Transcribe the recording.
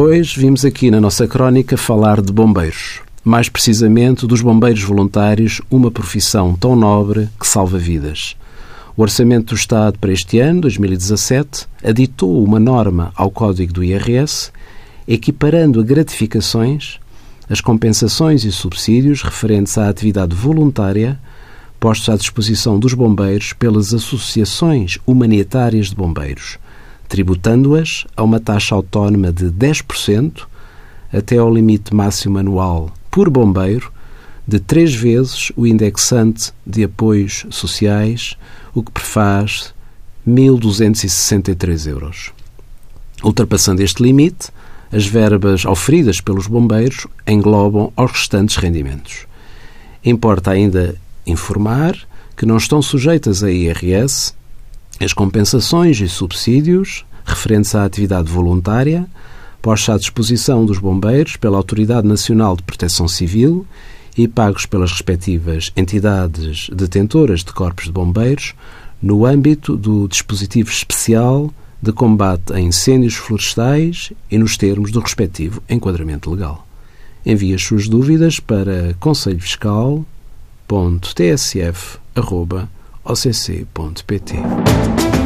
Hoje vimos aqui na nossa crónica falar de bombeiros. Mais precisamente dos bombeiros voluntários, uma profissão tão nobre que salva vidas. O Orçamento do Estado para este ano, 2017, aditou uma norma ao Código do IRS, equiparando a gratificações as compensações e subsídios referentes à atividade voluntária postos à disposição dos bombeiros pelas associações humanitárias de bombeiros, tributando-as a uma taxa autónoma de 10% até ao limite máximo anual por bombeiro de três vezes o indexante de apoios sociais, o que prefaz 1.263 euros. Ultrapassando este limite, as verbas oferidas pelos bombeiros englobam os restantes rendimentos. Importa ainda informar que não estão sujeitas a IRS as compensações e subsídios referentes à atividade voluntária postos à disposição dos bombeiros pela Autoridade Nacional de Proteção Civil e pagos pelas respectivas entidades detentoras de corpos de bombeiros no âmbito do dispositivo especial de combate a incêndios florestais e nos termos do respectivo enquadramento legal. Envie as suas dúvidas para conselhofiscal.tsf.occ.pt.